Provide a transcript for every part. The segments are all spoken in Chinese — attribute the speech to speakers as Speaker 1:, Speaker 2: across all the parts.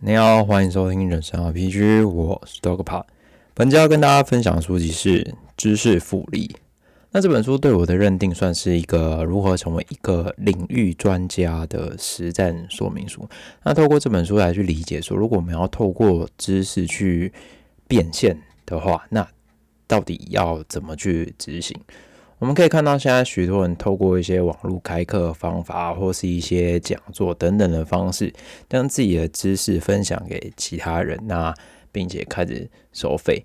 Speaker 1: 你好，欢迎收听人生 RPG，我是 Dogpa。本期要跟大家分享的书籍是《知识复利》。那这本书对我的认定算是一个如何成为一个领域专家的实战说明书。那透过这本书来去理解说，如果我们要透过知识去变现的话，那到底要怎么去执行？我们可以看到，现在许多人透过一些网络开课方法，或是一些讲座等等的方式，将自己的知识分享给其他人，那并且开始收费。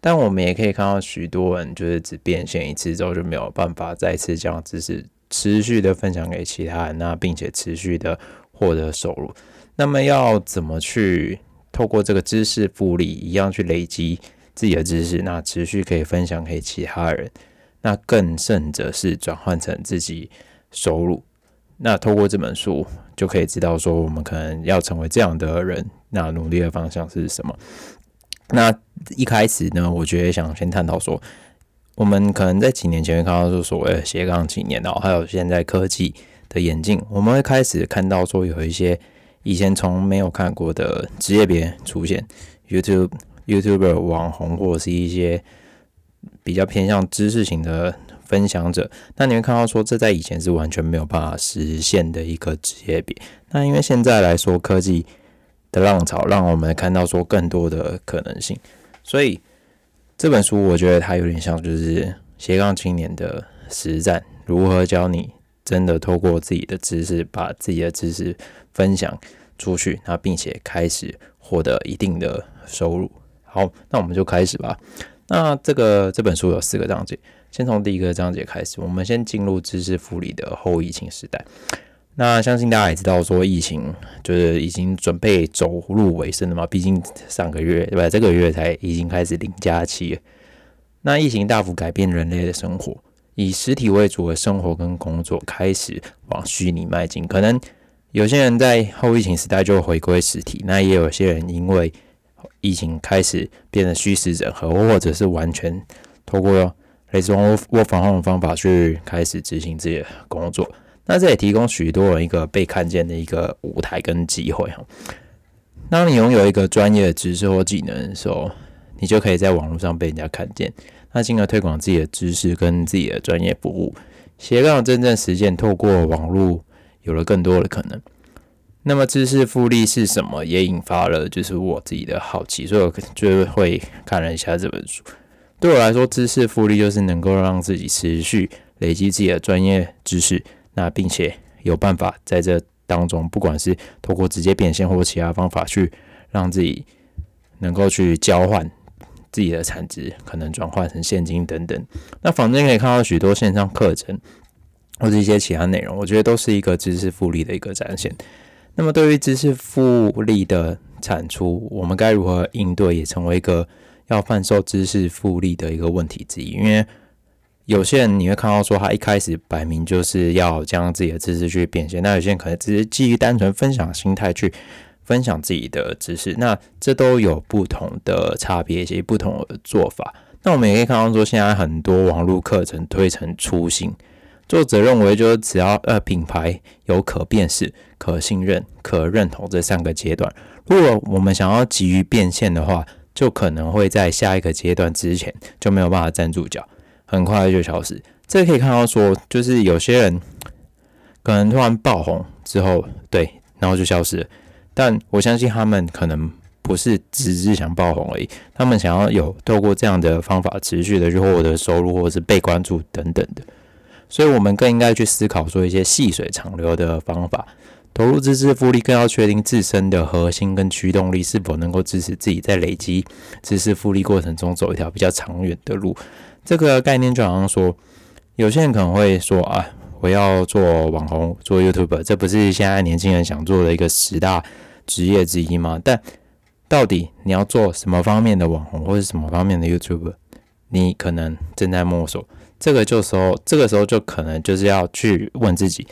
Speaker 1: 但我们也可以看到，许多人就是只变现一次之后，就没有办法再次将知识持续的分享给其他人，那并且持续的获得收入。那么要怎么去透过这个知识复利，一样去累积自己的知识，那持续可以分享给其他人？那更甚者是转换成自己收入。那透过这本书就可以知道说，我们可能要成为这样的人，那努力的方向是什么？那一开始呢，我觉得想先探讨说，我们可能在几年前会看到说所谓的斜杠青年哦，还有现在科技的演进，我们会开始看到说有一些以前从没有看过的职业别出现，YouTube、YouTuber、网红或者是一些。比较偏向知识型的分享者，那你会看到说，这在以前是完全没有办法实现的一个职业别。那因为现在来说，科技的浪潮让我们看到说更多的可能性，所以这本书我觉得它有点像就是斜杠青年的实战，如何教你真的透过自己的知识，把自己的知识分享出去，那并且开始获得一定的收入。好，那我们就开始吧。那这个这本书有四个章节，先从第一个章节开始。我们先进入知识复利的后疫情时代。那相信大家也知道，说疫情就是已经准备走入尾声了嘛。毕竟上个月对吧？这个月才已经开始零假期。那疫情大幅改变人类的生活，以实体为主的生活跟工作开始往虚拟迈进。可能有些人在后疫情时代就回归实体，那也有些人因为。疫情开始变得虚实整合，或者是完全透过类似 work from home 的方法去开始执行自己的工作。那这也提供许多人一个被看见的一个舞台跟机会哈。当你拥有一个专业的知识或技能的时候，你就可以在网络上被人家看见，那进而推广自己的知识跟自己的专业服务。斜杠真正实践，透过网络有了更多的可能。那么知识复利是什么？也引发了就是我自己的好奇，所以我就会看了一下这本书。对我来说，知识复利就是能够让自己持续累积自己的专业知识，那并且有办法在这当中，不管是透过直接变现或其他方法去让自己能够去交换自己的产值，可能转换成现金等等。那坊间可以看到许多线上课程或者一些其他内容，我觉得都是一个知识复利的一个展现。那么，对于知识复利的产出，我们该如何应对，也成为一个要贩售知识复利的一个问题之一。因为有些人你会看到说，他一开始摆明就是要将自己的知识去变现，那有些人可能只是基于单纯分享心态去分享自己的知识，那这都有不同的差别，以及不同的做法。那我们也可以看到说，现在很多网络课程推陈出新。作者认为，就是只要呃品牌有可辨识、可信任、可认同这三个阶段，如果我们想要急于变现的话，就可能会在下一个阶段之前就没有办法站住脚，很快就消失。这可以看到说，就是有些人可能突然爆红之后，对，然后就消失了。但我相信他们可能不是只是想爆红而已，他们想要有透过这样的方法持续的去获得收入，或者是被关注等等的。所以，我们更应该去思考说一些细水长流的方法，投入知识复利，更要确定自身的核心跟驱动力是否能够支持自己在累积知识复利过程中走一条比较长远的路。这个概念就好像说，有些人可能会说啊，我要做网红，做 YouTube，这不是现在年轻人想做的一个十大职业之一吗？但到底你要做什么方面的网红，或者什么方面的 YouTube，你可能正在摸索。这个就时候，这个时候就可能就是要去问自己，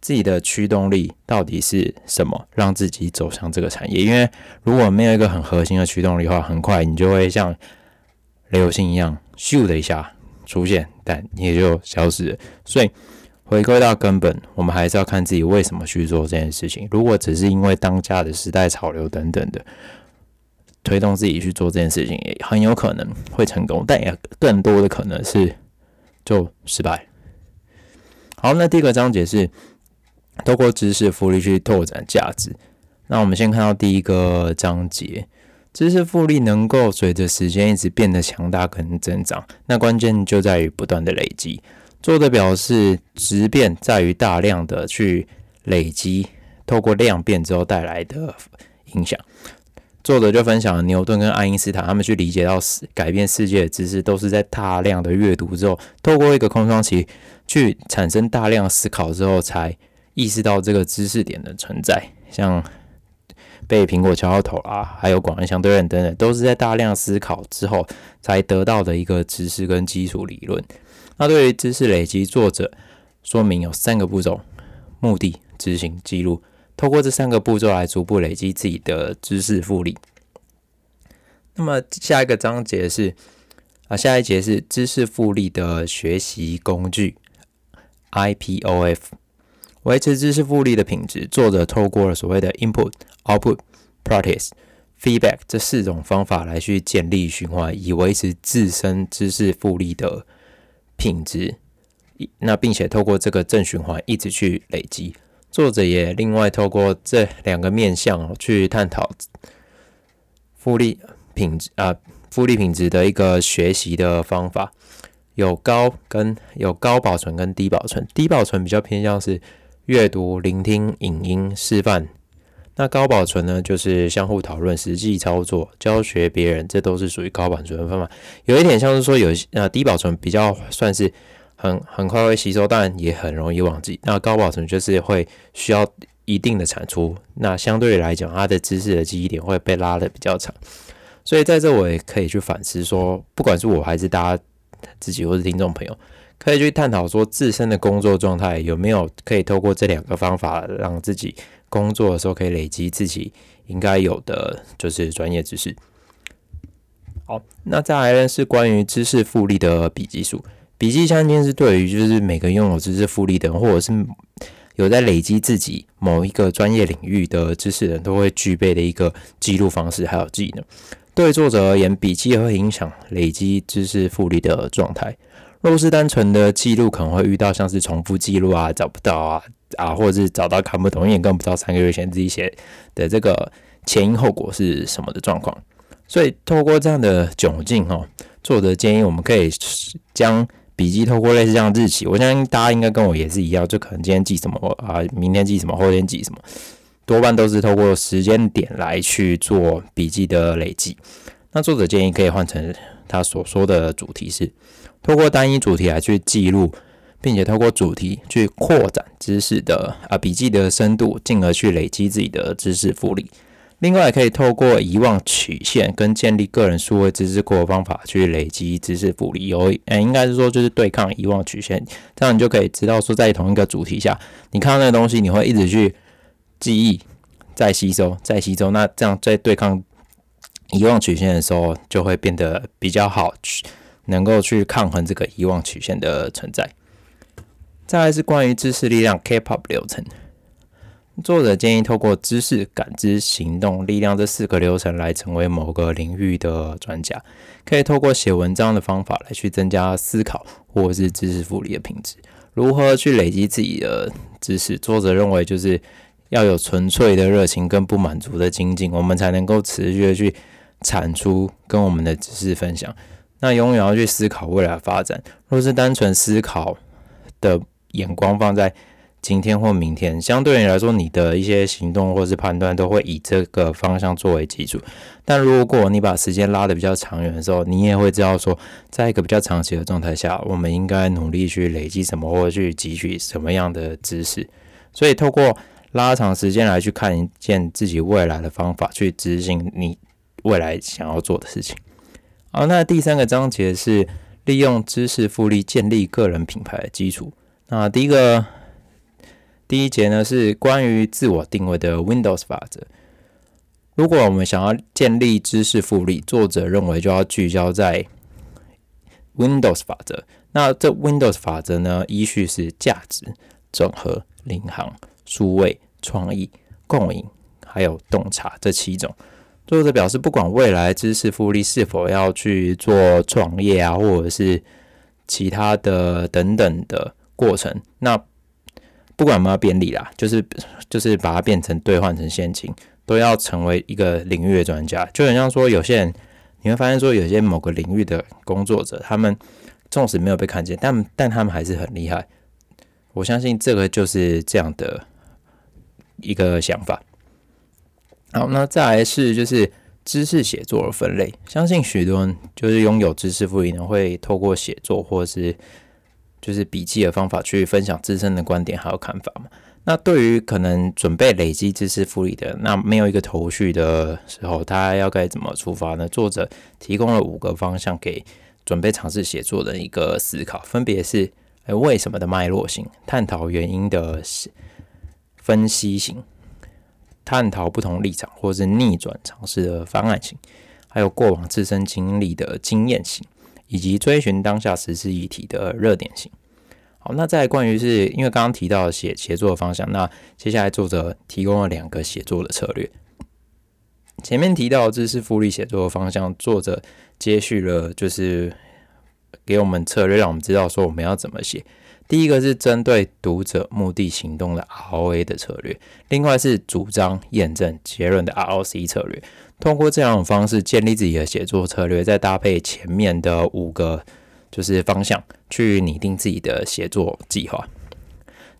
Speaker 1: 自己的驱动力到底是什么，让自己走向这个产业。因为如果没有一个很核心的驱动力的话，很快你就会像流星一样，咻的一下出现，但你也就消失了。所以回归到根本，我们还是要看自己为什么去做这件事情。如果只是因为当下的时代潮流等等的推动自己去做这件事情，也很有可能会成功，但也更多的可能是就失败。好，那第一个章节是透过知识复利去拓展价值。那我们先看到第一个章节。知识复利能够随着时间一直变得强大跟增长，那关键就在于不断的累积。作者表示，质变在于大量的去累积，透过量变之后带来的影响。作者就分享了牛顿跟爱因斯坦他们去理解到改变世界的知识，都是在大量的阅读之后，透过一个空窗期去产生大量思考之后，才意识到这个知识点的存在。像被苹果敲到头啊，还有广义相对论等等，都是在大量思考之后才得到的一个知识跟基础理论。那对于知识累积，作者说明有三个步骤：目的、执行、记录。透过这三个步骤来逐步累积自己的知识复利。那么下一个章节是啊，下一节是知识复利的学习工具 IPOF。维持知识复利的品质，作者透过了所谓的 input、output、practice、feedback 这四种方法来去建立循环，以维持自身知识复利的品质。那并且透过这个正循环一直去累积。作者也另外透过这两个面向去探讨复利品质啊，复利品质的一个学习的方法，有高跟有高保存跟低保存，低保存比较偏向是。阅读、聆听、影音示范，那高保存呢？就是相互讨论、实际操作、教学别人，这都是属于高保存的方法。有一点像是说，有呃低保存比较算是很很快会吸收，但也很容易忘记。那高保存就是会需要一定的产出，那相对来讲，它的知识的记忆点会被拉的比较长。所以在这我也可以去反思说，不管是我还是大家自己或是听众朋友。可以去探讨说自身的工作状态有没有可以透过这两个方法，让自己工作的时候可以累积自己应该有的就是专业知识。好，那再来呢是关于知识复利的笔记术。笔记相间是对于就是每个拥有知识复利的人，或者是有在累积自己某一个专业领域的知识人都会具备的一个记录方式还有技能。对作者而言，笔记会影响累积知识复利的状态。若是单纯的记录，可能会遇到像是重复记录啊、找不到啊啊，或者是找到看不懂，也更不知道三个月前自己写的这个前因后果是什么的状况。所以透过这样的窘境哦，作者建议我们可以将笔记透过类似这样日期，我相信大家应该跟我也是一样，就可能今天记什么啊，明天记什么，后天记什么，多半都是透过时间点来去做笔记的累积。那作者建议可以换成他所说的主题是。透过单一主题来去记录，并且透过主题去扩展知识的啊笔记的深度，进而去累积自己的知识复利。另外，可以透过遗忘曲线跟建立个人数位知识库的方法去累积知识复利。有，诶，应该是说就是对抗遗忘曲线，这样你就可以知道说，在同一个主题下，你看到那个东西，你会一直去记忆、再吸收、再吸收。那这样在对抗遗忘曲线的时候，就会变得比较好去。能够去抗衡这个遗忘曲线的存在。再来是关于知识力量 K-pop 流程，作者建议透过知识、感知、行动、力量这四个流程来成为某个领域的专家。可以透过写文章的方法来去增加思考或是知识复利的品质。如何去累积自己的知识？作者认为就是要有纯粹的热情跟不满足的精进，我们才能够持续的去产出跟我们的知识分享。那永远要去思考未来发展。若是单纯思考的眼光放在今天或明天，相对于来说，你的一些行动或是判断都会以这个方向作为基础。但如果你把时间拉得比较长远的时候，你也会知道说，在一个比较长期的状态下，我们应该努力去累积什么，或者去汲取什么样的知识。所以，透过拉长时间来去看一件自己未来的方法，去执行你未来想要做的事情。好，那第三个章节是利用知识复利建立个人品牌的基础。那第一个第一节呢是关于自我定位的 Windows 法则。如果我们想要建立知识复利，作者认为就要聚焦在 Windows 法则。那这 Windows 法则呢，依序是价值、整合、领航、数位、创意、共赢，还有洞察这七种。作者表示，不管未来知识复利是否要去做创业啊，或者是其他的等等的过程，那不管有没有便利啦，就是就是把它变成兑换成现金，都要成为一个领域的专家。就很像说，有些人你会发现说，有些某个领域的工作者，他们纵使没有被看见，但但他们还是很厉害。我相信这个就是这样的一个想法。好，那再来是就是知识写作的分类。相信许多人就是拥有知识富裕呢，会透过写作或是就是笔记的方法去分享自身的观点还有看法嘛。那对于可能准备累积知识复利的，那没有一个头绪的时候，他要该怎么出发呢？作者提供了五个方向给准备尝试写作的一个思考，分别是：哎，为什么的脉络型，探讨原因的分析型。探讨不同立场或是逆转尝试的方案型，还有过往自身经历的经验型，以及追寻当下实施议题的热点性。好，那再关于是因为刚刚提到写写作的方向，那接下来作者提供了两个写作的策略。前面提到知识复利写作的方向，作者接续了就是给我们策略，让我们知道说我们要怎么写。第一个是针对读者目的行动的 ROA 的策略，另外是主张验证结论的 ROC 策略。通过这两种方式建立自己的写作策略，再搭配前面的五个就是方向，去拟定自己的写作计划。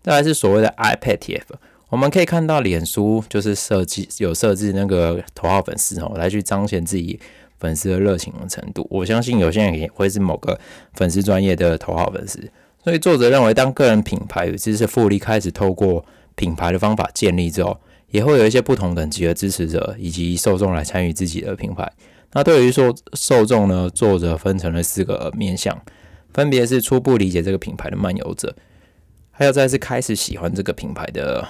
Speaker 1: 再来是所谓的 iPad TF，我们可以看到脸书就是设计有设置那个头号粉丝哦，来去彰显自己粉丝的热情的程度。我相信有些人也会是某个粉丝专业的头号粉丝。所以作者认为，当个人品牌与知识复利开始透过品牌的方法建立之后，也会有一些不同等级的支持者以及受众来参与自己的品牌。那对于说受众呢，作者分成了四个面向，分别是初步理解这个品牌的漫游者，还有再是开始喜欢这个品牌的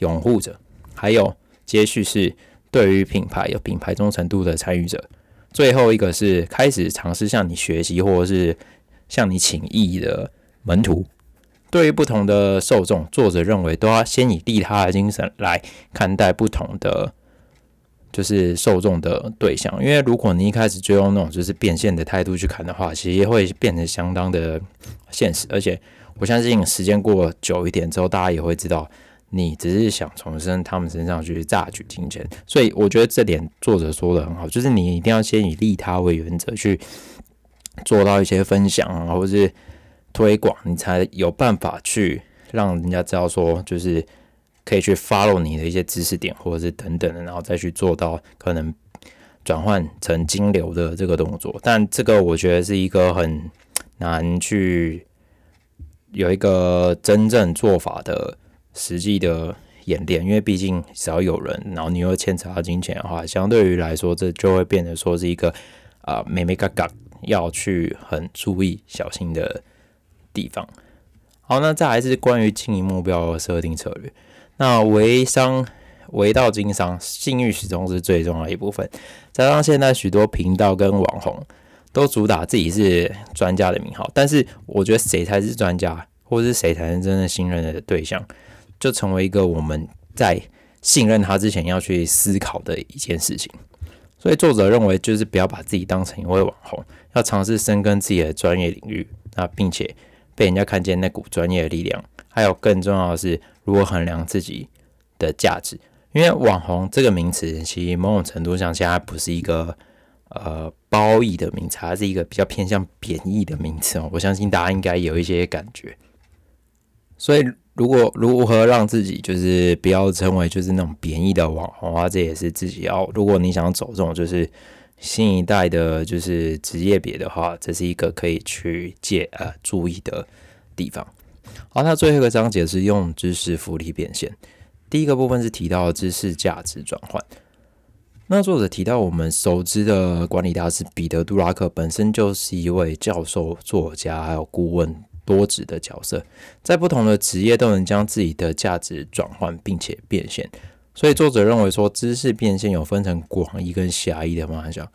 Speaker 1: 拥护者，还有接续是对于品牌有品牌忠诚度的参与者，最后一个是开始尝试向你学习或者是向你请益的。门徒对于不同的受众，作者认为都要先以利他的精神来看待不同的就是受众的对象。因为如果你一开始就用那种就是变现的态度去看的话，其实会变成相当的现实。而且我相信时间过久一点之后，大家也会知道你只是想从身他们身上去榨取金钱。所以我觉得这点作者说的很好，就是你一定要先以利他为原则去做到一些分享啊，或者是。推广，你才有办法去让人家知道说，就是可以去 follow 你的一些知识点，或者是等等的，然后再去做到可能转换成金流的这个动作。但这个我觉得是一个很难去有一个真正做法的实际的演练，因为毕竟只要有人，然后你又牵扯到金钱的话，相对于来说，这就会变得说是一个啊，美美嘎嘎要去很注意小心的。地方好，那再来是关于经营目标设定策略。那微商、微到经商，信誉始终是最重要的一部分。加上现在许多频道跟网红都主打自己是专家的名号，但是我觉得谁才是专家，或是谁才是真正信任的对象，就成为一个我们在信任他之前要去思考的一件事情。所以作者认为，就是不要把自己当成一位网红，要尝试深耕自己的专业领域，那并且。被人家看见那股专业的力量，还有更重要的是如何衡量自己的价值。因为网红这个名词，其实某种程度上现在不是一个呃褒义的名词，它是一个比较偏向贬义的名词哦。我相信大家应该有一些感觉。所以，如果如何让自己就是不要成为就是那种贬义的网红啊，这也是自己要。如果你想走这种就是。新一代的，就是职业别的话，这是一个可以去借呃注意的地方。好，那最后一个章节是用知识复利变现。第一个部分是提到知识价值转换。那作者提到，我们熟知的管理大师彼得·杜拉克本身就是一位教授、作家还有顾问多职的角色，在不同的职业都能将自己的价值转换并且变现。所以作者认为说，知识变现有分成广义跟狭义的方向。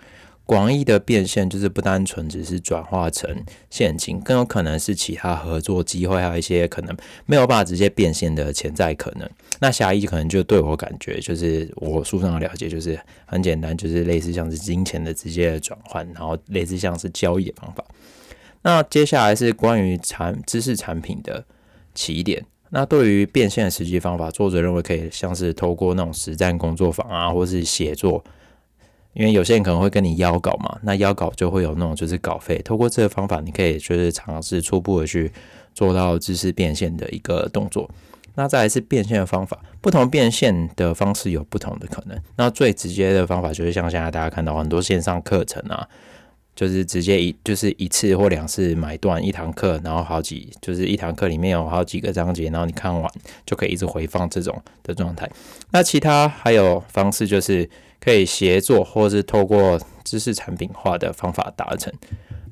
Speaker 1: 广义的变现就是不单纯只是转化成现金，更有可能是其他合作机会，还有一些可能没有办法直接变现的潜在可能。那狭义可能就对我感觉，就是我书上的了解，就是很简单，就是类似像是金钱的直接的转换，然后类似像是交易的方法。那接下来是关于产知识产品的起点。那对于变现的实际方法，作者认为可以像是透过那种实战工作坊啊，或是写作。因为有些人可能会跟你邀稿嘛，那邀稿就会有那种就是稿费。透过这个方法，你可以就是尝试初步的去做到知识变现的一个动作。那再来是变现的方法，不同变现的方式有不同的可能。那最直接的方法就是像现在大家看到很多线上课程啊，就是直接一就是一次或两次买断一堂课，然后好几就是一堂课里面有好几个章节，然后你看完就可以一直回放这种的状态。那其他还有方式就是。可以协作，或是透过知识产品化的方法达成，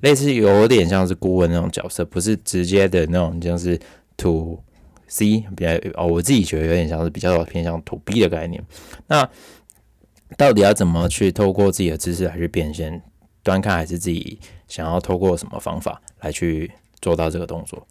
Speaker 1: 类似有点像是顾问那种角色，不是直接的那种，像是 to C 比较哦，我自己觉得有点像是比较偏向 to B 的概念。那到底要怎么去透过自己的知识来去变现？端看还是自己想要透过什么方法来去做到这个动作？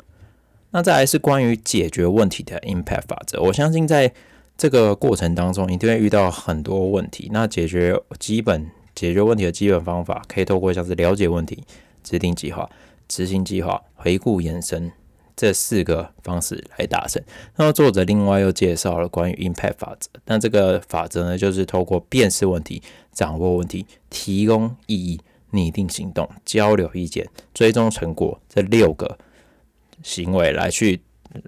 Speaker 1: 那再来是关于解决问题的 impact 法则，我相信在。这个过程当中，一定会遇到很多问题。那解决基本解决问题的基本方法，可以透过像是了解问题、制定计划、执行计划、回顾延伸这四个方式来达成。那么作者另外又介绍了关于 impact 法则。那这个法则呢，就是透过辨识问题、掌握问题、提供意义、拟定行动、交流意见、追踪成果这六个行为来去。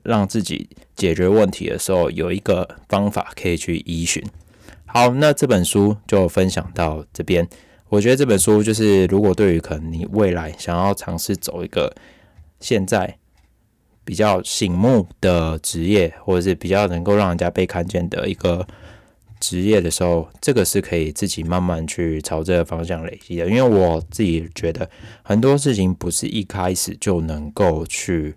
Speaker 1: 让自己解决问题的时候有一个方法可以去依循。好，那这本书就分享到这边。我觉得这本书就是，如果对于可能你未来想要尝试走一个现在比较醒目的职业，或者是比较能够让人家被看见的一个职业的时候，这个是可以自己慢慢去朝这个方向累积的。因为我自己觉得很多事情不是一开始就能够去。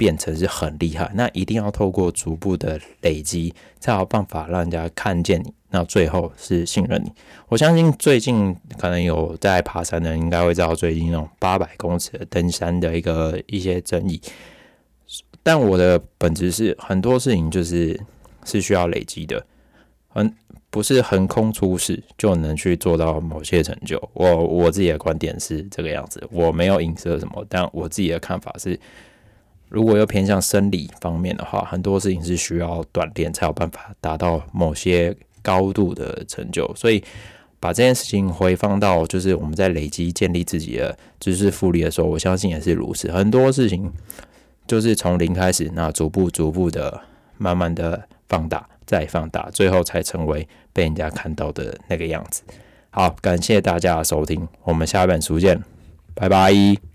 Speaker 1: 变成是很厉害，那一定要透过逐步的累积，才有办法让人家看见你。那最后是信任你。我相信最近可能有在爬山的人，应该会知道最近那种八百公尺的登山的一个一些争议。但我的本质是很多事情就是是需要累积的，很不是横空出世就能去做到某些成就。我我自己的观点是这个样子，我没有影射什么，但我自己的看法是。如果要偏向生理方面的话，很多事情是需要锻炼才有办法达到某些高度的成就。所以把这件事情回放到就是我们在累积建立自己的知识复利的时候，我相信也是如此。很多事情就是从零开始，那逐步逐步的慢慢的放大，再放大，最后才成为被人家看到的那个样子。好，感谢大家的收听，我们下一本书见，拜拜。